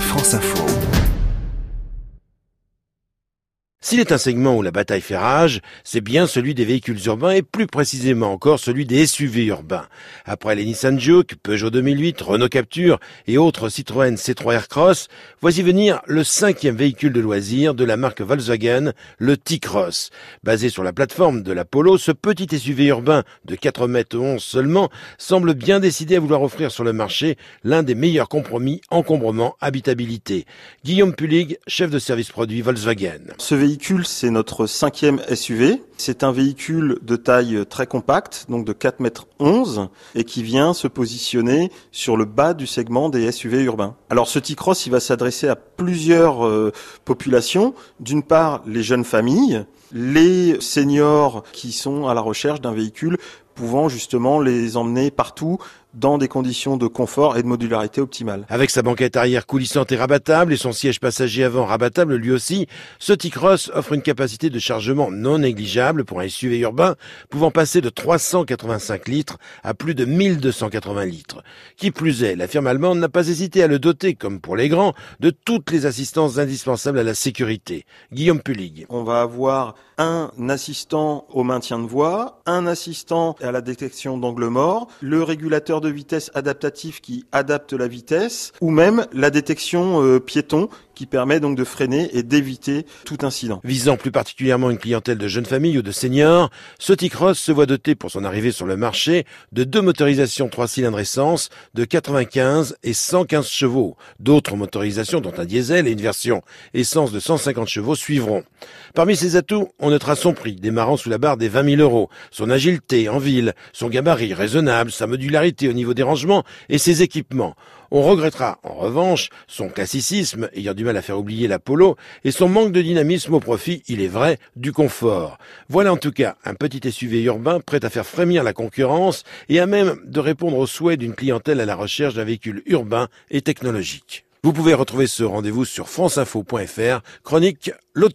France Info. S'il est un segment où la bataille fait rage, c'est bien celui des véhicules urbains et plus précisément encore celui des SUV urbains. Après les Nissan Juke, Peugeot 2008, Renault Capture et autres Citroën C3 Aircross, voici venir le cinquième véhicule de loisirs de la marque Volkswagen, le T-Cross. Basé sur la plateforme de la Polo, ce petit SUV urbain de 4 mètres 11 seulement semble bien décidé à vouloir offrir sur le marché l'un des meilleurs compromis encombrement-habitabilité. Guillaume Pulig, chef de service produit Volkswagen. C'est notre cinquième SUV. C'est un véhicule de taille très compacte, donc de 4 mètres 11, et qui vient se positionner sur le bas du segment des SUV urbains. Alors ce T-Cross, il va s'adresser à plusieurs euh, populations. D'une part, les jeunes familles, les seniors qui sont à la recherche d'un véhicule pouvant justement les emmener partout dans des conditions de confort et de modularité optimale. Avec sa banquette arrière coulissante et rabattable et son siège passager avant rabattable lui aussi, ce T-Cross offre une capacité de chargement non négligeable pour un SUV urbain pouvant passer de 385 litres à plus de 1280 litres. Qui plus est, la firme allemande n'a pas hésité à le doter, comme pour les grands, de toutes les assistances indispensables à la sécurité. Guillaume Pulig. On va avoir un assistant au maintien de voie, un assistant à la détection d'angle mort, le régulateur de vitesse adaptatif qui adapte la vitesse, ou même la détection euh, piéton qui permet donc de freiner et d'éviter tout incident. Visant plus particulièrement une clientèle de jeunes familles ou de seniors, ce T-Cross se voit doté pour son arrivée sur le marché de deux motorisations 3 cylindres essence de 95 et 115 chevaux. D'autres motorisations, dont un diesel et une version essence de 150 chevaux, suivront. Parmi ses atouts, on notera son prix, démarrant sous la barre des 20 000 euros, son agilité en ville, son gabarit raisonnable, sa modularité au niveau des rangements et ses équipements. On regrettera, en revanche, son classicisme, ayant du mal à faire oublier la polo, et son manque de dynamisme au profit, il est vrai, du confort. Voilà en tout cas un petit SUV urbain prêt à faire frémir la concurrence et à même de répondre aux souhaits d'une clientèle à la recherche d'un véhicule urbain et technologique. Vous pouvez retrouver ce rendez-vous sur franceinfo.fr, chronique Loto.